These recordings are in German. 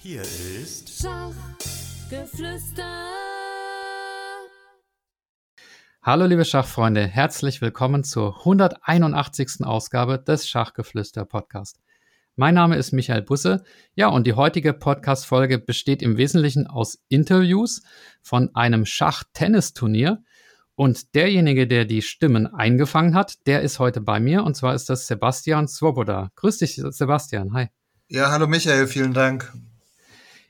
Hier ist Schachgeflüster. Hallo liebe Schachfreunde, herzlich willkommen zur 181. Ausgabe des Schachgeflüster Podcast. Mein Name ist Michael Busse. Ja, und die heutige Podcast-Folge besteht im Wesentlichen aus Interviews von einem Schach-Tennis-Turnier. Und derjenige, der die Stimmen eingefangen hat, der ist heute bei mir. Und zwar ist das Sebastian Swoboda. Grüß dich, Sebastian. Hi. Ja, hallo Michael, vielen Dank.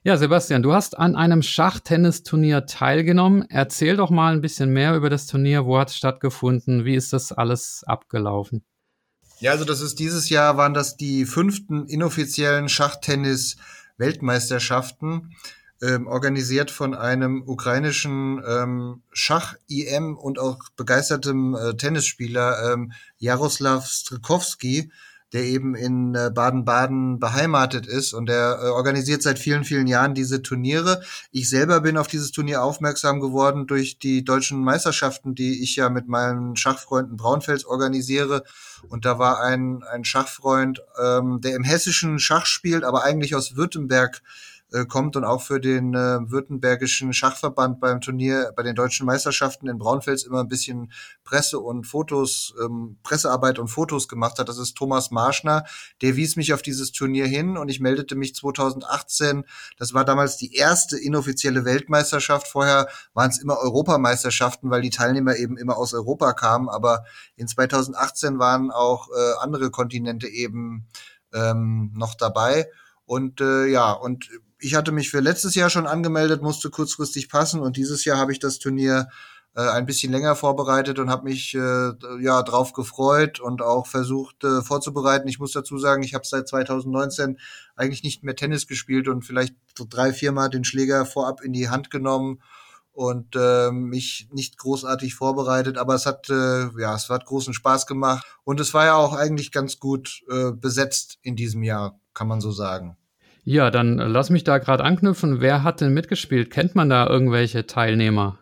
Ja, Sebastian, du hast an einem Schachtennisturnier teilgenommen. Erzähl doch mal ein bisschen mehr über das Turnier. Wo hat es stattgefunden? Wie ist das alles abgelaufen? Ja, also das ist dieses Jahr waren das die fünften inoffiziellen Schachtennis-Weltmeisterschaften ähm, organisiert von einem ukrainischen ähm, Schach-IM und auch begeistertem äh, Tennisspieler ähm, Jaroslav Strikowski, der eben in äh, Baden-Baden beheimatet ist und der äh, organisiert seit vielen, vielen Jahren diese Turniere. Ich selber bin auf dieses Turnier aufmerksam geworden durch die deutschen Meisterschaften, die ich ja mit meinen Schachfreunden Braunfels organisiere. Und da war ein, ein Schachfreund, ähm, der im hessischen Schach spielt, aber eigentlich aus Württemberg äh, kommt und auch für den äh, württembergischen Schachverband beim Turnier bei den deutschen Meisterschaften in Braunfels immer ein bisschen Presse und Fotos, ähm, Pressearbeit und Fotos gemacht hat. Das ist Thomas Marschner. Der wies mich auf dieses Turnier hin und ich meldete mich 2018. Das war damals die erste inoffizielle Weltmeisterschaft. Vorher waren es immer Europameisterschaften, weil die Teilnehmer eben immer aus Europa kamen. Aber in 2018 waren auch äh, andere Kontinente eben ähm, noch dabei. Und äh, ja, und ich hatte mich für letztes Jahr schon angemeldet, musste kurzfristig passen und dieses Jahr habe ich das Turnier äh, ein bisschen länger vorbereitet und habe mich äh, ja drauf gefreut und auch versucht äh, vorzubereiten. Ich muss dazu sagen, ich habe seit 2019 eigentlich nicht mehr Tennis gespielt und vielleicht so drei, viermal den Schläger vorab in die Hand genommen und äh, mich nicht großartig vorbereitet, aber es hat äh, ja, es hat großen Spaß gemacht und es war ja auch eigentlich ganz gut äh, besetzt in diesem Jahr, kann man so sagen. Ja, dann lass mich da gerade anknüpfen. Wer hat denn mitgespielt? Kennt man da irgendwelche Teilnehmer?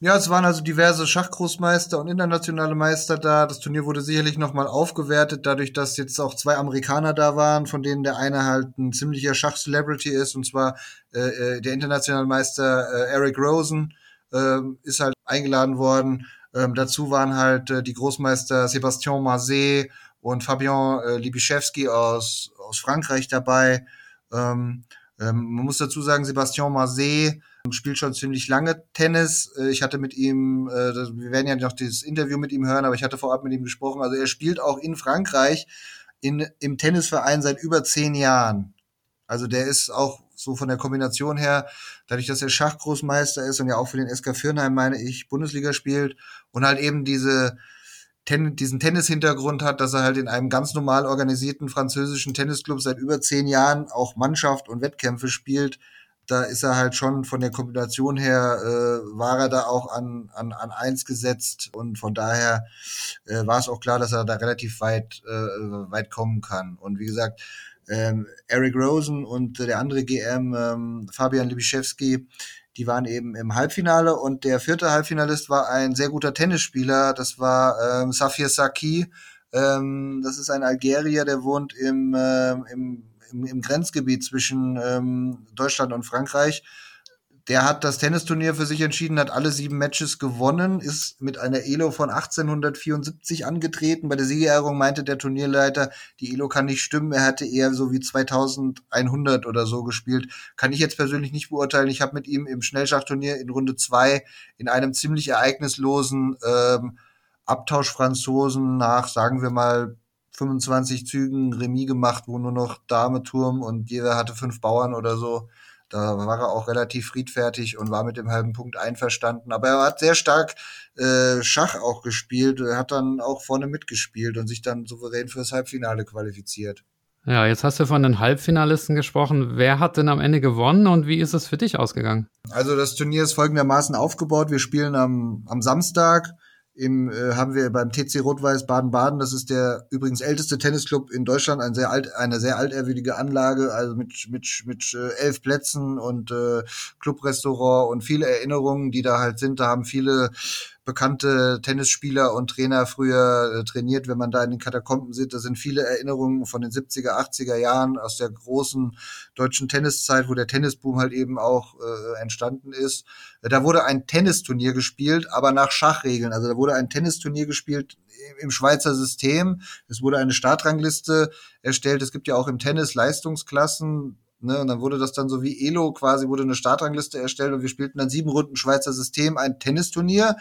Ja, es waren also diverse Schachgroßmeister und internationale Meister da. Das Turnier wurde sicherlich nochmal aufgewertet, dadurch, dass jetzt auch zwei Amerikaner da waren, von denen der eine halt ein ziemlicher Schach-Celebrity ist, und zwar äh, äh der internationale Meister äh, Eric Rosen äh, ist halt eingeladen worden. Ähm, dazu waren halt äh, die Großmeister Sébastien Mazet und Fabien äh, Libischewski aus, aus Frankreich dabei. Ähm, ähm, man muss dazu sagen, Sebastian Marseille spielt schon ziemlich lange Tennis. Äh, ich hatte mit ihm, äh, wir werden ja noch dieses Interview mit ihm hören, aber ich hatte vorab mit ihm gesprochen. Also er spielt auch in Frankreich in, im Tennisverein seit über zehn Jahren. Also der ist auch so von der Kombination her, dadurch, dass er Schachgroßmeister ist und ja auch für den SK Firnheim, meine ich, Bundesliga spielt und halt eben diese Ten diesen Tennis-Hintergrund hat, dass er halt in einem ganz normal organisierten französischen Tennisclub seit über zehn Jahren auch Mannschaft und Wettkämpfe spielt. Da ist er halt schon von der Kombination her, äh, war er da auch an, an, an eins gesetzt und von daher äh, war es auch klar, dass er da relativ weit, äh, weit kommen kann. Und wie gesagt, ähm, Eric Rosen und der andere GM, ähm, Fabian Libischewski, die waren eben im Halbfinale und der vierte Halbfinalist war ein sehr guter Tennisspieler. Das war ähm, Safir Saki. Ähm, das ist ein Algerier, der wohnt im, äh, im, im, im Grenzgebiet zwischen ähm, Deutschland und Frankreich der hat das Tennisturnier für sich entschieden, hat alle sieben Matches gewonnen, ist mit einer Elo von 1874 angetreten. Bei der Siegerehrung meinte der Turnierleiter, die Elo kann nicht stimmen, er hatte eher so wie 2100 oder so gespielt. Kann ich jetzt persönlich nicht beurteilen. Ich habe mit ihm im Schnellschachturnier in Runde zwei in einem ziemlich ereignislosen ähm, Abtausch Franzosen nach, sagen wir mal, 25 Zügen Remis gemacht, wo nur noch Dame, Turm und jeder hatte fünf Bauern oder so. Da war er auch relativ friedfertig und war mit dem halben Punkt einverstanden. Aber er hat sehr stark äh, Schach auch gespielt. Er hat dann auch vorne mitgespielt und sich dann souverän fürs Halbfinale qualifiziert. Ja, jetzt hast du von den Halbfinalisten gesprochen. Wer hat denn am Ende gewonnen und wie ist es für dich ausgegangen? Also das Turnier ist folgendermaßen aufgebaut. Wir spielen am, am Samstag im, äh, haben wir beim TC Rot-Weiß Baden-Baden, das ist der übrigens älteste Tennisclub in Deutschland, ein sehr alt, eine sehr alterwürdige Anlage, also mit, mit, mit äh, elf Plätzen und äh, Clubrestaurant und viele Erinnerungen, die da halt sind. Da haben viele bekannte Tennisspieler und Trainer früher äh, trainiert, wenn man da in den Katakomben sieht. Da sind viele Erinnerungen von den 70er, 80er Jahren aus der großen deutschen Tenniszeit, wo der Tennisboom halt eben auch äh, entstanden ist. Da wurde ein Tennisturnier gespielt, aber nach Schachregeln. Also da wurde ein Tennisturnier gespielt im Schweizer System. Es wurde eine Startrangliste erstellt. Es gibt ja auch im Tennis Leistungsklassen. Ne, und dann wurde das dann so wie Elo quasi, wurde eine Startrangliste erstellt und wir spielten dann sieben Runden Schweizer System, ein Tennisturnier.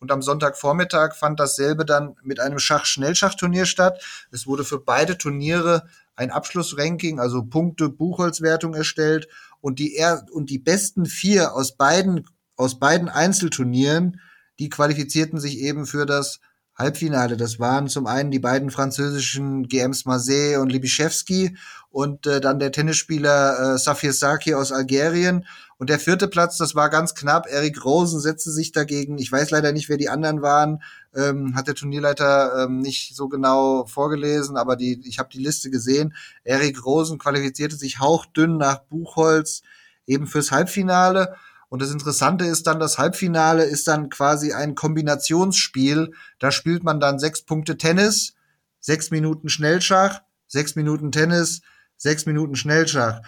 Und am Sonntagvormittag fand dasselbe dann mit einem Schach-Schnellschachturnier statt. Es wurde für beide Turniere ein Abschlussranking, also Punkte, Buchholzwertung erstellt. Und die, er und die besten vier aus beiden, aus beiden Einzelturnieren, die qualifizierten sich eben für das Halbfinale. Das waren zum einen die beiden französischen GMs Marseille und Libischewski und äh, dann der Tennisspieler äh, Safir Saki aus Algerien. Und der vierte Platz, das war ganz knapp. Eric Rosen setzte sich dagegen. Ich weiß leider nicht, wer die anderen waren. Ähm, hat der Turnierleiter ähm, nicht so genau vorgelesen, aber die, ich habe die Liste gesehen. Eric Rosen qualifizierte sich hauchdünn nach Buchholz eben fürs Halbfinale. Und das Interessante ist dann, das Halbfinale ist dann quasi ein Kombinationsspiel. Da spielt man dann sechs Punkte Tennis, sechs Minuten Schnellschach, sechs Minuten Tennis, sechs Minuten Schnellschach.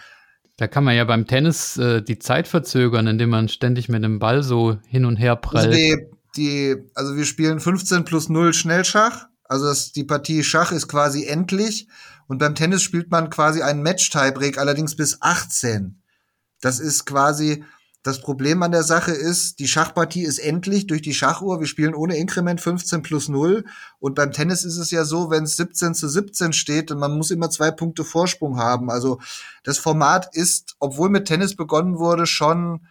Da kann man ja beim Tennis äh, die Zeit verzögern, indem man ständig mit dem Ball so hin und her prallt. Also, die, die, also wir spielen 15 plus 0 Schnellschach. Also das, die Partie Schach ist quasi endlich. Und beim Tennis spielt man quasi einen Match-Tiebreak, allerdings bis 18. Das ist quasi, das Problem an der Sache ist, die Schachpartie ist endlich durch die Schachuhr. Wir spielen ohne Inkrement 15 plus 0. Und beim Tennis ist es ja so, wenn es 17 zu 17 steht, und man muss immer zwei Punkte Vorsprung haben. Also das Format ist, obwohl mit Tennis begonnen wurde, schon,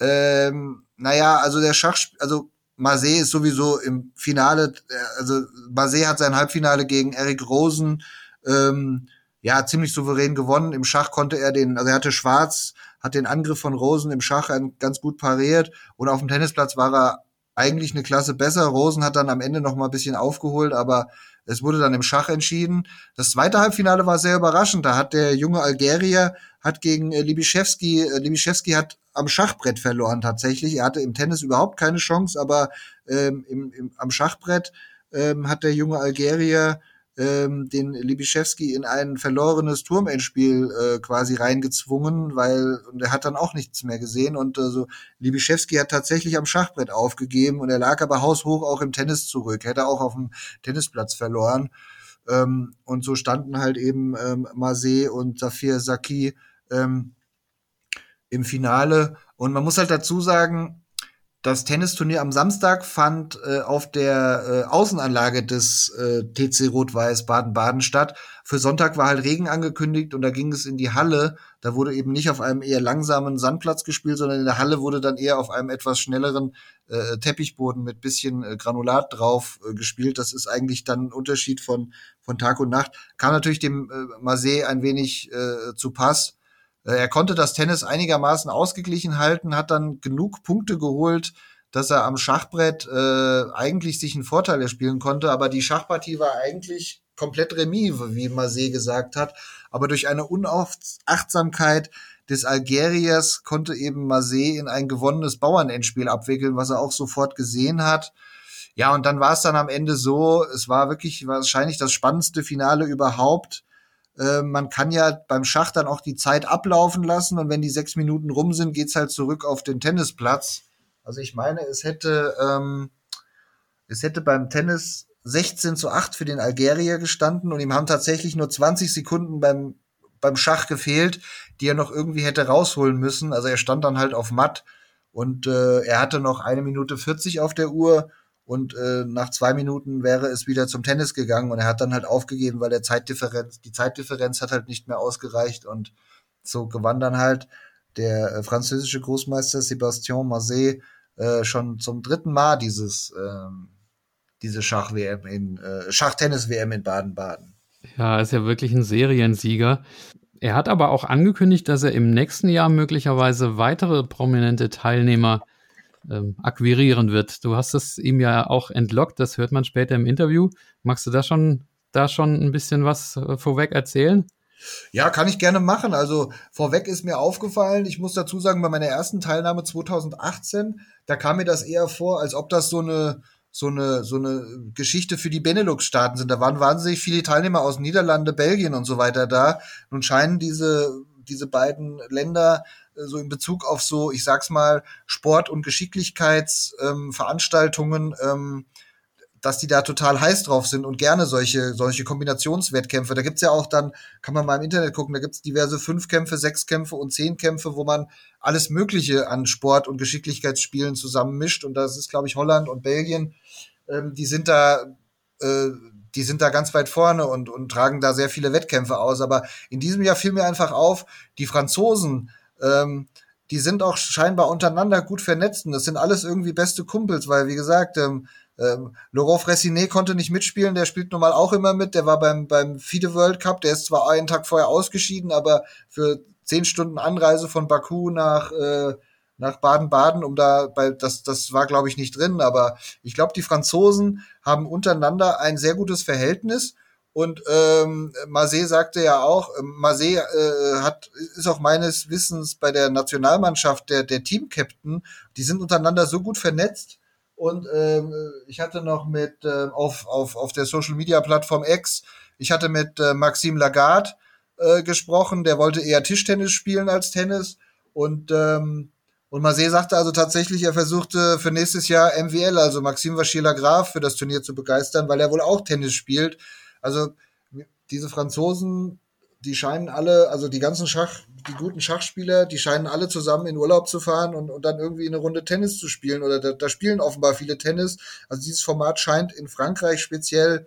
ähm, naja, also der Schach, also Marseille ist sowieso im Finale, äh, also Marseille hat sein Halbfinale gegen Eric Rosen ähm, ja ziemlich souverän gewonnen. Im Schach konnte er den, also er hatte Schwarz hat den Angriff von Rosen im Schach ganz gut pariert und auf dem Tennisplatz war er eigentlich eine Klasse besser. Rosen hat dann am Ende noch mal ein bisschen aufgeholt, aber es wurde dann im Schach entschieden. Das zweite Halbfinale war sehr überraschend. Da hat der junge Algerier hat gegen äh, Libischewski, äh, Libischewski hat am Schachbrett verloren tatsächlich. Er hatte im Tennis überhaupt keine Chance, aber ähm, im, im, am Schachbrett ähm, hat der junge Algerier ähm, den Libischewski in ein verlorenes Turmendspiel äh, quasi reingezwungen, weil und er hat dann auch nichts mehr gesehen und äh, so Libischewski hat tatsächlich am Schachbrett aufgegeben und er lag aber haushoch auch im Tennis zurück, hätte auch auf dem Tennisplatz verloren. Ähm, und so standen halt eben ähm, Marseille und Safir Saki ähm, im Finale. Und man muss halt dazu sagen, das Tennisturnier am Samstag fand äh, auf der äh, Außenanlage des äh, TC Rot-Weiß Baden-Baden statt. Für Sonntag war halt Regen angekündigt und da ging es in die Halle. Da wurde eben nicht auf einem eher langsamen Sandplatz gespielt, sondern in der Halle wurde dann eher auf einem etwas schnelleren äh, Teppichboden mit bisschen äh, Granulat drauf äh, gespielt. Das ist eigentlich dann ein Unterschied von, von Tag und Nacht. Kam natürlich dem äh, Marseille ein wenig äh, zu Pass er konnte das Tennis einigermaßen ausgeglichen halten, hat dann genug Punkte geholt, dass er am Schachbrett äh, eigentlich sich einen Vorteil erspielen konnte, aber die Schachpartie war eigentlich komplett remis, wie Marseille gesagt hat. Aber durch eine Unachtsamkeit des Algeriers konnte eben Marseille in ein gewonnenes Bauernendspiel abwickeln, was er auch sofort gesehen hat. Ja, und dann war es dann am Ende so, es war wirklich wahrscheinlich das spannendste Finale überhaupt. Äh, man kann ja beim Schach dann auch die Zeit ablaufen lassen und wenn die sechs Minuten rum sind, geht's halt zurück auf den Tennisplatz. Also ich meine, es hätte, ähm, es hätte beim Tennis 16 zu 8 für den Algerier gestanden und ihm haben tatsächlich nur 20 Sekunden beim, beim Schach gefehlt, die er noch irgendwie hätte rausholen müssen. Also er stand dann halt auf Matt und äh, er hatte noch eine Minute 40 auf der Uhr und äh, nach zwei Minuten wäre es wieder zum Tennis gegangen und er hat dann halt aufgegeben, weil der Zeitdifferenz, die Zeitdifferenz hat halt nicht mehr ausgereicht und so gewann dann halt der äh, französische Großmeister Sébastien Marseille äh, schon zum dritten Mal dieses ähm, diese Schach-WM in äh, Schachtennis-WM in Baden-Baden. Ja, ist ja wirklich ein Seriensieger. Er hat aber auch angekündigt, dass er im nächsten Jahr möglicherweise weitere prominente Teilnehmer ähm, akquirieren wird. Du hast es ihm ja auch entlockt, das hört man später im Interview. Magst du da schon, da schon ein bisschen was äh, vorweg erzählen? Ja, kann ich gerne machen. Also vorweg ist mir aufgefallen, ich muss dazu sagen, bei meiner ersten Teilnahme 2018, da kam mir das eher vor, als ob das so eine so eine so eine Geschichte für die Benelux-Staaten sind. Da waren wahnsinnig viele Teilnehmer aus Niederlande, Belgien und so weiter da. Nun scheinen diese diese beiden Länder so in Bezug auf so, ich sag's mal, Sport- und Geschicklichkeitsveranstaltungen ähm, ähm, dass die da total heiß drauf sind und gerne solche, solche Kombinationswettkämpfe. Da gibt's ja auch dann, kann man mal im Internet gucken, da gibt's diverse Fünfkämpfe, Sechskämpfe und Zehnkämpfe, wo man alles Mögliche an Sport- und Geschicklichkeitsspielen zusammenmischt. Und das ist, glaube ich, Holland und Belgien, ähm, die sind da, äh, die sind da ganz weit vorne und, und tragen da sehr viele Wettkämpfe aus. Aber in diesem Jahr fiel mir einfach auf, die Franzosen, ähm, die sind auch scheinbar untereinander gut vernetzt. Und das sind alles irgendwie beste Kumpels, weil, wie gesagt, ähm, ähm, Laurent Fressinet konnte nicht mitspielen, der spielt nun mal auch immer mit. Der war beim, beim FIDE World Cup, der ist zwar einen Tag vorher ausgeschieden, aber für zehn Stunden Anreise von Baku nach, äh, nach Baden-Baden, um da, bei, das, das war, glaube ich, nicht drin. Aber ich glaube, die Franzosen haben untereinander ein sehr gutes Verhältnis. Und ähm, Marseille sagte ja auch, ähm, Marseille äh, hat, ist auch meines Wissens bei der Nationalmannschaft der, der Team-Captain. Die sind untereinander so gut vernetzt, und ähm, ich hatte noch mit äh, auf, auf, auf der Social Media Plattform X, ich hatte mit äh, Maxime Lagarde äh, gesprochen, der wollte eher Tischtennis spielen als Tennis. Und, ähm, und Marseille sagte also tatsächlich, er versuchte für nächstes Jahr MWL, also Maxime Vachier-Lagrave, für das Turnier zu begeistern, weil er wohl auch Tennis spielt. Also diese Franzosen die scheinen alle, also die ganzen Schach, die guten Schachspieler, die scheinen alle zusammen in Urlaub zu fahren und, und dann irgendwie eine Runde Tennis zu spielen. Oder da, da spielen offenbar viele Tennis. Also dieses Format scheint in Frankreich speziell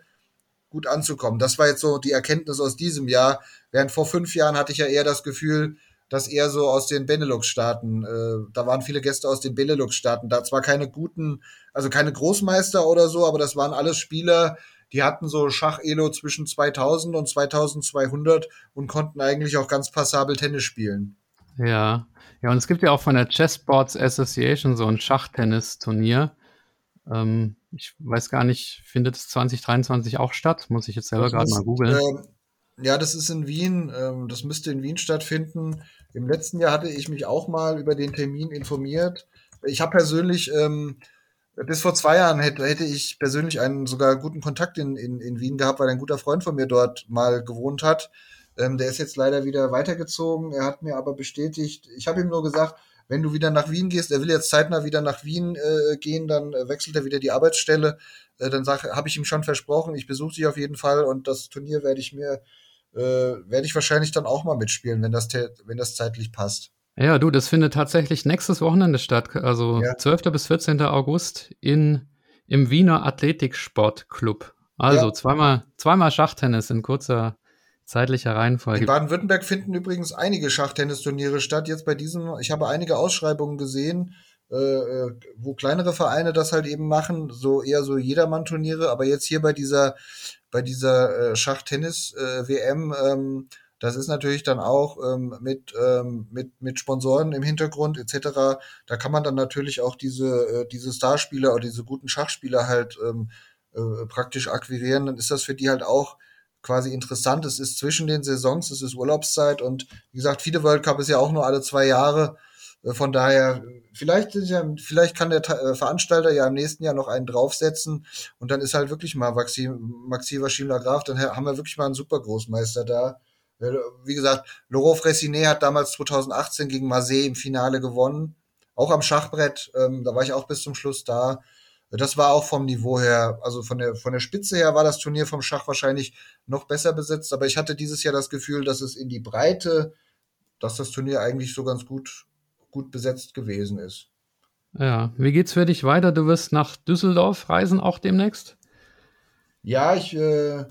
gut anzukommen. Das war jetzt so die Erkenntnis aus diesem Jahr. Während vor fünf Jahren hatte ich ja eher das Gefühl, dass eher so aus den Benelux-Staaten, äh, da waren viele Gäste aus den Benelux-Staaten, da zwar keine guten, also keine Großmeister oder so, aber das waren alles Spieler, die hatten so Schach-Elo zwischen 2000 und 2200 und konnten eigentlich auch ganz passabel Tennis spielen. Ja, ja, und es gibt ja auch von der Chessboards Association so ein Schachtennisturnier. Ähm, ich weiß gar nicht, findet es 2023 auch statt? Muss ich jetzt selber gerade mal googeln. Ähm, ja, das ist in Wien. Ähm, das müsste in Wien stattfinden. Im letzten Jahr hatte ich mich auch mal über den Termin informiert. Ich habe persönlich ähm, bis vor zwei Jahren hätte, hätte ich persönlich einen sogar guten Kontakt in, in, in Wien gehabt, weil ein guter Freund von mir dort mal gewohnt hat. Ähm, der ist jetzt leider wieder weitergezogen. Er hat mir aber bestätigt, ich habe ihm nur gesagt, wenn du wieder nach Wien gehst, er will jetzt zeitnah wieder nach Wien äh, gehen, dann äh, wechselt er wieder die Arbeitsstelle. Äh, dann habe ich ihm schon versprochen, ich besuche dich auf jeden Fall und das Turnier werde ich mir, äh, werde ich wahrscheinlich dann auch mal mitspielen, wenn das, wenn das zeitlich passt. Ja, du, das findet tatsächlich nächstes Wochenende statt, also ja. 12. bis 14. August in, im Wiener Athletiksportclub. Also ja. zweimal, zweimal Schachtennis in kurzer zeitlicher Reihenfolge. In Baden-Württemberg finden übrigens einige Schachtennisturniere statt. Jetzt bei diesem, ich habe einige Ausschreibungen gesehen, äh, äh wo kleinere Vereine das halt eben machen, so eher so Jedermann-Turniere, aber jetzt hier bei dieser, bei dieser äh, Schachtennis-WM äh, ähm, das ist natürlich dann auch ähm, mit, ähm, mit, mit Sponsoren im Hintergrund etc. Da kann man dann natürlich auch diese, äh, diese Starspieler oder diese guten Schachspieler halt ähm, äh, praktisch akquirieren. Dann ist das für die halt auch quasi interessant. Es ist zwischen den Saisons, es ist Urlaubszeit und wie gesagt, viele World Cup ist ja auch nur alle zwei Jahre. Äh, von daher, vielleicht, ja, vielleicht kann der äh, Veranstalter ja im nächsten Jahr noch einen draufsetzen und dann ist halt wirklich mal Maxi, Maxi Vaschimla Graf, dann haben wir wirklich mal einen super Großmeister da wie gesagt, Laurent Fressinet hat damals 2018 gegen Marseille im Finale gewonnen. Auch am Schachbrett, ähm, da war ich auch bis zum Schluss da. Das war auch vom Niveau her, also von der, von der Spitze her war das Turnier vom Schach wahrscheinlich noch besser besetzt, aber ich hatte dieses Jahr das Gefühl, dass es in die Breite, dass das Turnier eigentlich so ganz gut, gut besetzt gewesen ist. Ja, wie geht's für dich weiter? Du wirst nach Düsseldorf reisen auch demnächst? Ja, ich äh,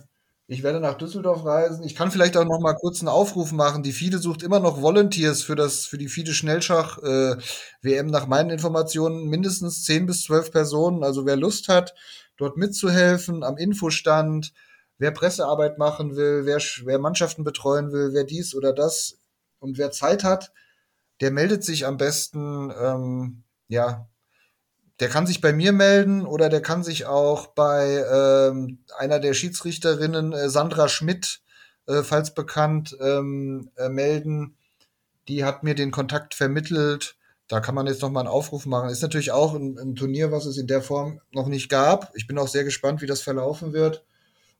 ich werde nach Düsseldorf reisen. Ich kann vielleicht auch noch mal kurz einen Aufruf machen. Die FIDE sucht immer noch Volunteers für das, für die FIDE Schnellschach äh, WM. Nach meinen Informationen mindestens zehn bis zwölf Personen. Also wer Lust hat, dort mitzuhelfen am Infostand, wer Pressearbeit machen will, wer, wer Mannschaften betreuen will, wer dies oder das und wer Zeit hat, der meldet sich am besten ähm, ja der kann sich bei mir melden oder der kann sich auch bei ähm, einer der Schiedsrichterinnen, äh, Sandra Schmidt, äh, falls bekannt, ähm, äh, melden. Die hat mir den Kontakt vermittelt. Da kann man jetzt noch mal einen Aufruf machen. Ist natürlich auch ein, ein, Turnier, was es in der Form noch nicht gab. Ich bin auch sehr gespannt, wie das verlaufen wird.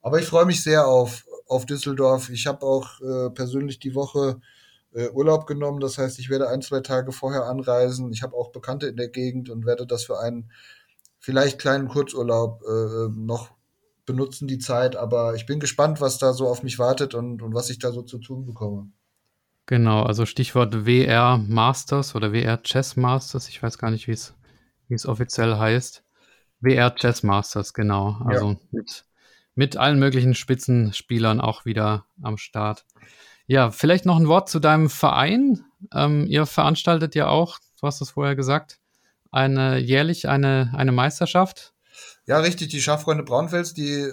Aber ich freue mich sehr auf, auf Düsseldorf. Ich habe auch äh, persönlich die Woche äh, Urlaub genommen. Das heißt, ich werde ein, zwei Tage vorher anreisen. Ich habe auch Bekannte in der Gegend und werde das für einen vielleicht kleinen Kurzurlaub äh, noch benutzen, die Zeit. Aber ich bin gespannt, was da so auf mich wartet und, und was ich da so zu tun bekomme. Genau, also Stichwort WR Masters oder WR Chess Masters. Ich weiß gar nicht, wie es, wie es offiziell heißt. WR Chess Masters, genau. Also ja. mit, mit allen möglichen Spitzenspielern auch wieder am Start. Ja, vielleicht noch ein Wort zu deinem Verein. Ähm, ihr veranstaltet ja auch, du hast es vorher gesagt, eine jährlich eine, eine Meisterschaft. Ja, richtig. Die Schachfreunde Braunfels, die äh,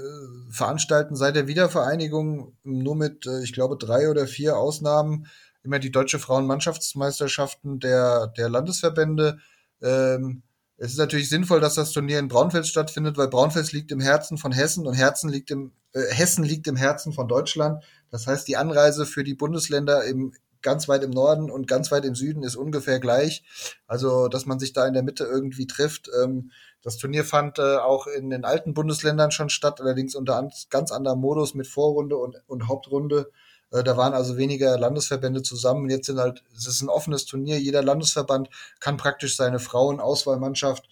veranstalten seit der Wiedervereinigung nur mit, äh, ich glaube, drei oder vier Ausnahmen immer die deutsche Frauenmannschaftsmeisterschaften der, der Landesverbände. Ähm, es ist natürlich sinnvoll, dass das Turnier in Braunfels stattfindet, weil Braunfels liegt im Herzen von Hessen und Herzen liegt im, äh, Hessen liegt im Herzen von Deutschland. Das heißt, die Anreise für die Bundesländer im, ganz weit im Norden und ganz weit im Süden ist ungefähr gleich. Also, dass man sich da in der Mitte irgendwie trifft. Ähm, das Turnier fand äh, auch in den alten Bundesländern schon statt, allerdings unter an, ganz anderem Modus mit Vorrunde und, und Hauptrunde. Äh, da waren also weniger Landesverbände zusammen. Jetzt sind halt, es ist ein offenes Turnier. Jeder Landesverband kann praktisch seine Frauenauswahlmannschaft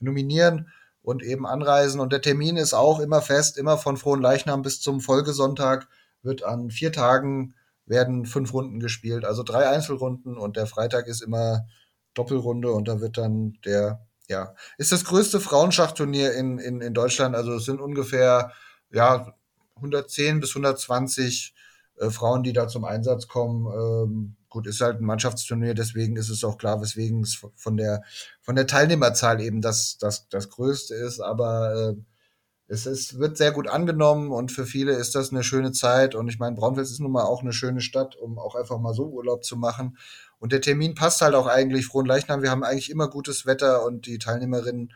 nominieren und eben anreisen. Und der Termin ist auch immer fest, immer von Frohen Leichnam bis zum Folgesonntag wird an vier Tagen werden fünf Runden gespielt, also drei Einzelrunden und der Freitag ist immer Doppelrunde und da wird dann der, ja, ist das größte Frauenschachturnier in, in, in Deutschland, also es sind ungefähr, ja, 110 bis 120 äh, Frauen, die da zum Einsatz kommen. Ähm, gut, ist halt ein Mannschaftsturnier, deswegen ist es auch klar, weswegen es von der, von der Teilnehmerzahl eben das, das, das größte ist, aber äh, es ist, wird sehr gut angenommen und für viele ist das eine schöne Zeit. Und ich meine, Braunfels ist nun mal auch eine schöne Stadt, um auch einfach mal so Urlaub zu machen. Und der Termin passt halt auch eigentlich. Frohen Leichnam, wir haben eigentlich immer gutes Wetter und die Teilnehmerinnen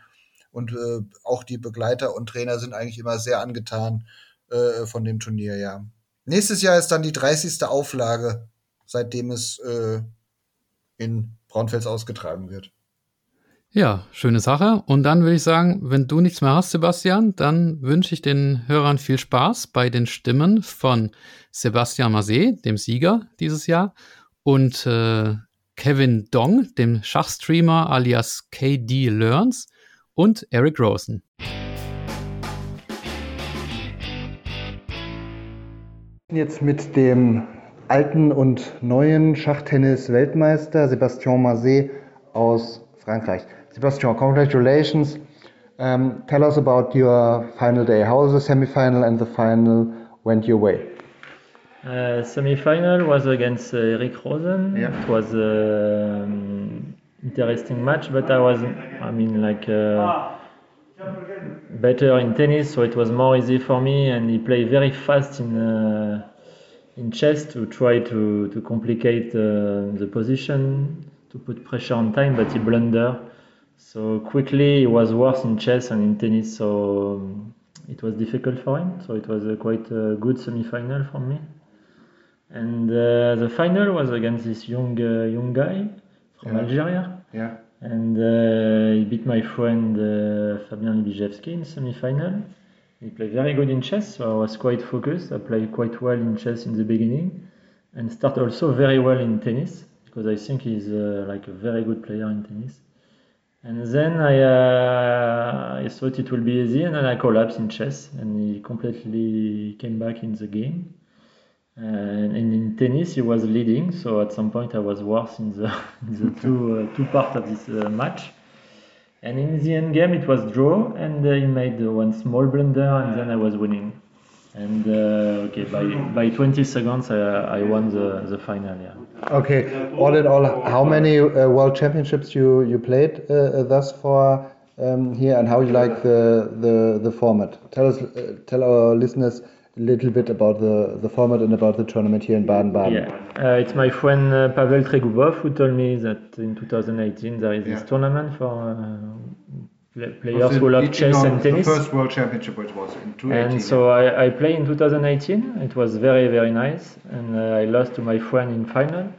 und äh, auch die Begleiter und Trainer sind eigentlich immer sehr angetan äh, von dem Turnier, ja. Nächstes Jahr ist dann die 30. Auflage, seitdem es äh, in Braunfels ausgetragen wird. Ja, schöne Sache. Und dann würde ich sagen, wenn du nichts mehr hast, Sebastian, dann wünsche ich den Hörern viel Spaß bei den Stimmen von Sebastian Massé, dem Sieger dieses Jahr, und äh, Kevin Dong, dem Schachstreamer alias KD Learns, und Eric Rosen. Jetzt mit dem alten und neuen Schachtennis-Weltmeister Sebastian Mazet aus Frankreich. Sebastian, congratulations. Um, tell us about your final day. How the semi-final and the final went your way? Uh, semi-final was against uh, Eric Rosen. Yeah. It was an um, interesting match, but I was, I mean, like. Uh, better in tennis, so it was more easy for me. And he played very fast in uh, in chess to try to to complicate uh, the position, to put pressure on time, but he blundered. So quickly, he was worse in chess and in tennis. So um, it was difficult for him. So it was a quite a good semi-final for me. And uh, the final was against this young uh, young guy from yeah. Algeria. Yeah and uh, he beat my friend uh, Fabian Libijevski in semi-final. He played very good in chess, so I was quite focused. I played quite well in chess in the beginning, and started also very well in tennis because I think he's uh, like a very good player in tennis. And then I, uh, I thought it will be easy, and then I collapsed in chess, and he completely came back in the game. Uh, and in tennis, he was leading, so at some point I was worse in the, in the two, uh, two part of this uh, match. And in the end game, it was draw, and he made one small blunder, and then I was winning. And okay, by, by 20 seconds, I, I won the, the final. Yeah. Okay, all in all, how many world championships you you played thus far um, here, and how you like the the, the format? Tell us, tell our listeners a little bit about the, the format and about the tournament here in Baden-Baden. Yeah, uh, it's my friend uh, Pavel Tregubov who told me that in 2018 there is this yeah. tournament for uh, players who love chess and tennis. The first World Championship was was in 2018. And so I, I played in 2018. It was very very nice, and uh, I lost to my friend in final.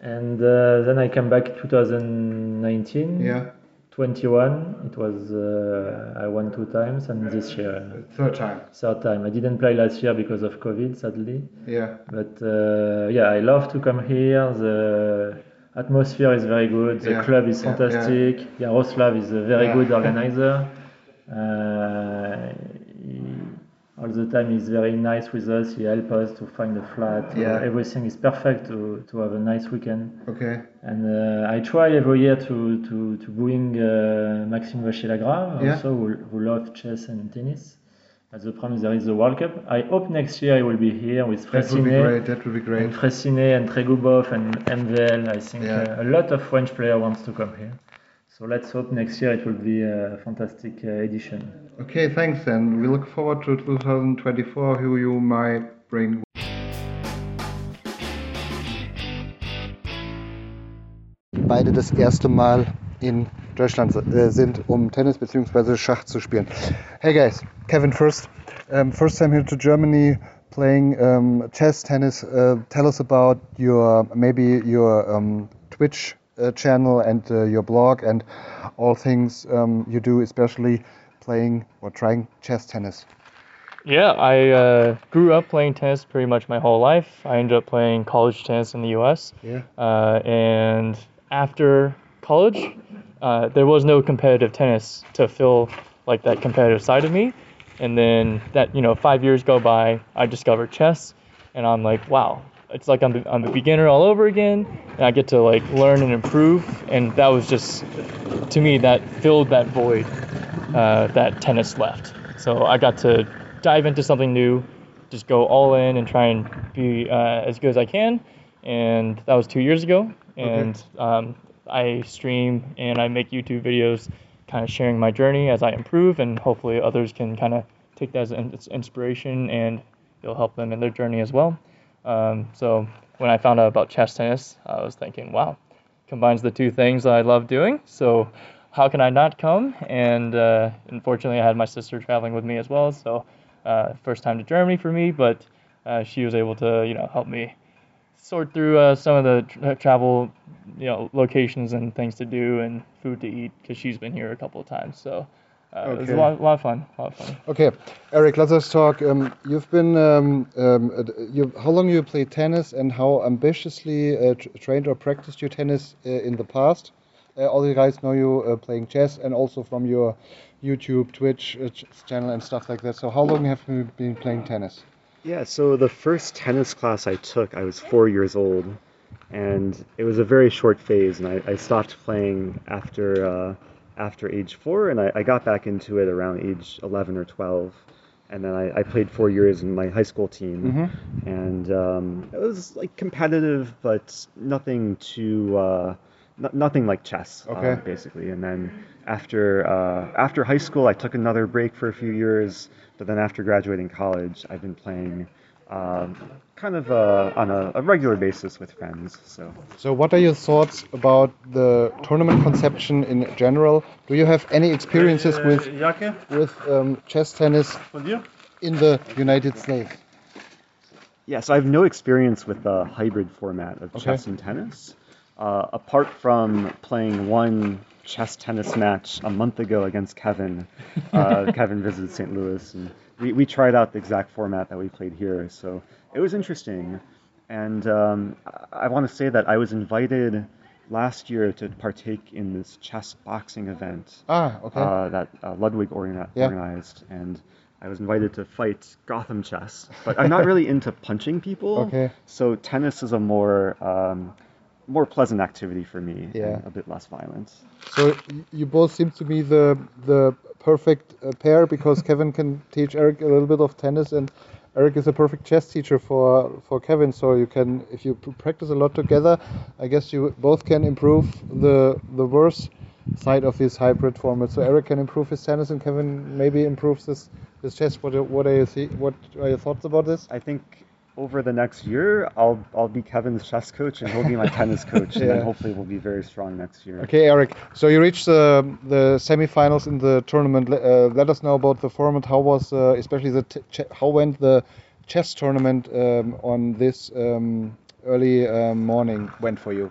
And uh, then I came back 2019. yeah, 21. It was uh, I won two times, and this year uh, third time. third time. I didn't play last year because of COVID, sadly. Yeah, But uh, yeah, I love to come here. The atmosphere is very good. The Yeah, club is yeah, yeah. fantastic. Jaroslav is a very Yeah. good organizer. Uh, he- all the time he's very nice with us. He helps us to find a flat. Yeah. everything is perfect to, to have a nice weekend. okay. And uh, I try every year to to to bring uh, Maxime Vachier-Lagrave, Yeah. also who, who loves chess and tennis. But the problem is there is the World Cup. I hope next year I will be here with That would be great. That would be great. and Fressinet and Tregubov and MVL. I think Yeah. uh, a lot of French player wants to come here. So let's hope next year it will be a fantastic uh, edition. Okay, thanks And We look forward to 2024, who you might bring. Beide das erste Mal in Deutschland äh, sind, um Tennis bzw. Schach zu spielen. Hey guys, Kevin first. Um, first time here to Germany playing um, chess, tennis. Uh, tell us about your maybe your um, Twitch uh, channel and uh, your blog and all things um, you do, especially playing or trying chess tennis. Yeah, I uh, grew up playing tennis pretty much my whole life. I ended up playing college tennis in the U.S. Yeah. Uh, and after college, uh, there was no competitive tennis to fill like that competitive side of me. And then that you know five years go by, I discovered chess, and I'm like, wow, it's like I'm I'm a beginner all over again, and I get to like learn and improve. And that was just to me that filled that void uh, that tennis left. So I got to dive into something new, just go all in and try and be uh, as good as I can. And that was two years ago. And um, I stream and I make YouTube videos, kind of sharing my journey as I improve, and hopefully others can kind of take that as an inspiration and it'll help them in their journey as well. Um, so when I found out about chess tennis, I was thinking, wow, combines the two things that I love doing. So how can I not come? And uh, unfortunately, I had my sister traveling with me as well. So uh, first time to Germany for me, but uh, she was able to you know help me sort through uh, some of the tra- travel you know locations and things to do and food to eat because she's been here a couple of times. So. Uh, It was a Okay. lot, lot of fun. A lot of fun. Okay, Eric, let us talk. Um, you've been, um, um, uh, you, how long you played tennis and how ambitiously uh, tr- trained or practiced your tennis uh, in the past? Uh, all the guys know you uh, playing chess and also from your YouTube, Twitch uh, ch- channel and stuff like that. So how long have you been playing tennis? Yeah, so the first tennis class I took, I was four years old, and it was a very short phase, and I, I stopped playing after uh, after age four, and I, I got back into it around age 11 or 12, and then I, I played four years in my high school team, and um, it was like competitive, but nothing too. Uh, no- nothing like chess, uh, basically. And then after uh, after high school, I took another break for a few years. But then after graduating college, I've been playing um, kind of uh, on a, a regular basis with friends. So So what are your thoughts about the tournament conception in general? Do you have any experiences with, with um, chess tennis in the United States? yeah, so I have no experience with the hybrid format of Okay. chess and tennis, uh, apart from playing one chess tennis match a month ago against Kevin. Uh, Kevin visited St. Louis, and we, we tried out the exact format that we played here. So it was interesting. And um, I, I want to say that I was invited last year to partake in this chess boxing event Ah, okay. uh, that uh, Ludwig orga- Yeah. organized, and I was invited to fight Gotham chess. But I'm not really into punching people, Okay. so tennis is a more um, more pleasant activity for me, Yeah. and a bit less violent. So you both seem to be the the perfect uh, pair because Kevin can teach Eric a little bit of tennis and Eric is a perfect chess teacher for for Kevin. So you can if you practice a lot together, I guess you both can improve the the worse side of this hybrid format. So Eric can improve his tennis and Kevin maybe improves his his chess. What what are you see? What are your thoughts about this? I think over the next year, I'll I'll be Kevin's chess coach and he'll be my tennis coach, and then hopefully we'll be very strong next year. Okay, Eric. So you reached the the semifinals in the tournament. Uh, let us know about the format. How was uh, especially the t- ch- how went the chess tournament um, on this um, early um, morning went for you?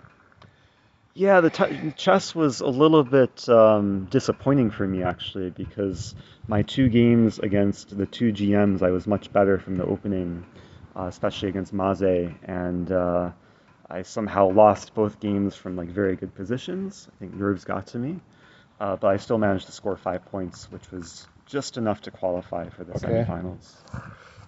Yeah, the t- chess was a little bit um, disappointing for me actually because my two games against the two GMs, I was much better from the opening, uh, especially against Maze, and uh, I somehow lost both games from like very good positions. I think nerves got to me, uh, but I still managed to score five points, which was just enough to qualify for the Okay. semifinals.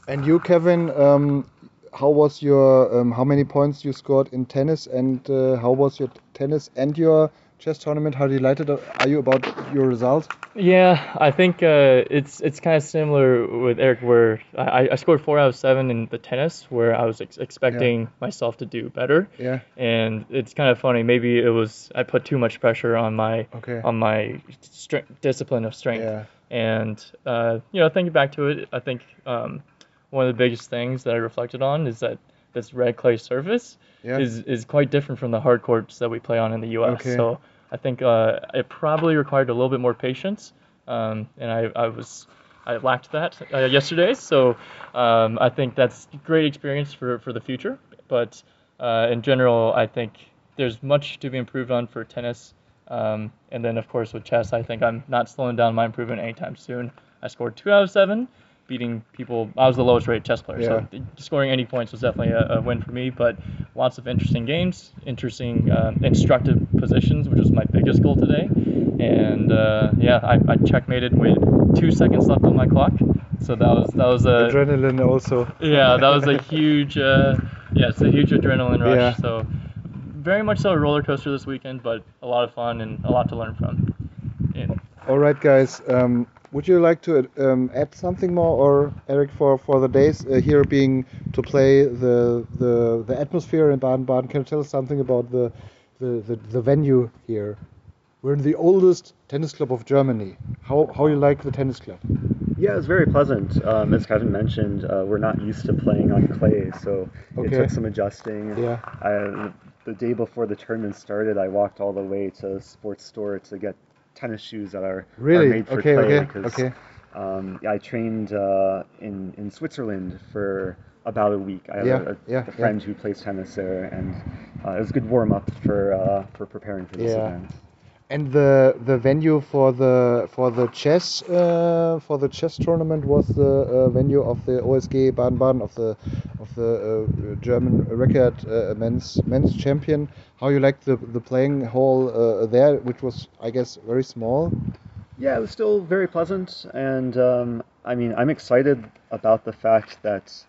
And you, Kevin, um, how was your um, how many points you scored in tennis, and uh, how was your tennis and your chess tournament? How delighted are you about your result? Yeah, I think uh, it's it's kind of similar with Eric, where I, I scored four out of seven in the tennis, where I was ex- expecting myself to do better, Yeah. and it's kind of funny. Maybe it was I put too much pressure on my Okay. on my strength, discipline of strength, Yeah. and uh, you know, thinking back to it, I think um, one of the biggest things that I reflected on is that this red clay surface Yeah. is is quite different from the hard courts that we play on in the U.S. Okay. So I think uh, it probably required a little bit more patience, um, and I, I was I lacked that uh, yesterday. So um, I think that's great experience for for the future. But uh, in general, I think there's much to be improved on for tennis. Um, and then of course with chess, I think I'm not slowing down my improvement anytime soon. I scored two out of seven, beating people. I was the lowest rated chess player, so scoring any points was definitely a, a win for me. But lots of interesting games, interesting um, instructive positions, which was my biggest goal today. And uh, yeah, I, I checkmated with two seconds left on my clock. So that was that was a Adrenaline also. yeah, that was a huge, uh, yeah, it's a huge adrenaline rush. Yeah. So very much so a roller coaster this weekend, but a lot of fun and a lot to learn from. And All right, guys. Um, would you like to um, add something more, or Eric, for, for the days uh, here being to play the the, the atmosphere in Baden-Baden? Can you tell us something about the, the, the, the venue here? We're in the oldest tennis club of Germany. How how you like the tennis club? Yeah, it's very pleasant. Um, as Kevin mentioned, uh, we're not used to playing on clay, so it took some adjusting. Yeah. I, the day before the tournament started, I walked all the way to a sports store to get tennis shoes that are, are Really? made for Okay, clay okay, because okay. um, I trained uh, in in Switzerland for about a week. I have Yeah, a, a, yeah, a yeah. friend who plays tennis there, and uh, it was a good warm up for uh, for preparing for this Yeah. event. And the the venue for the for the chess uh, for the chess tournament was the uh, venue of the OSG Baden-Baden of the of the uh, German record uh, men's men's champion. How you like the the playing hall uh, there, which was I guess very small. Yeah, it was still very pleasant, and um, I mean, I'm excited about the fact that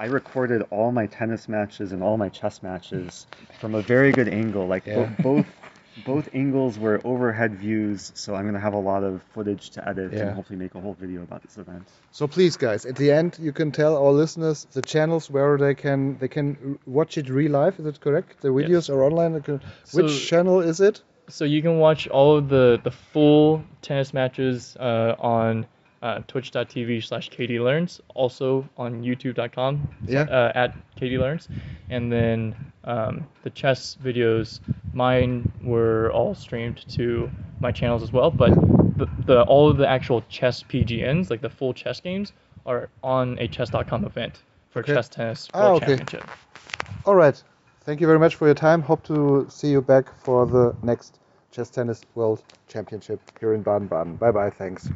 I recorded all my tennis matches and all my chess matches from a very good angle. Like Yeah. both both angles were overhead views, so I'm gonna have a lot of footage to edit Yeah. and hopefully make a whole video about this event. So please, guys, at the end, you can tell our listeners the channels where they can they can watch it real life. Is it correct? The videos are online. They can- Which channel is it? so you can watch all of the the full tennis matches uh, on uh, twitch.tv slash Katie Learns, also on youtube.com Yeah. uh, at Katie Learns. And then um, the chess videos, mine were all streamed to my channels as well. But the, the all of the actual chess PGNs, like the full chess games, are on a chess.com event for Okay. chess tennis Ah, world okay. championship. All right. Thank you very much for your time. Hope to see you back for the next Chess Tennis World Championship here in Baden-Baden. Bye bye. Thanks.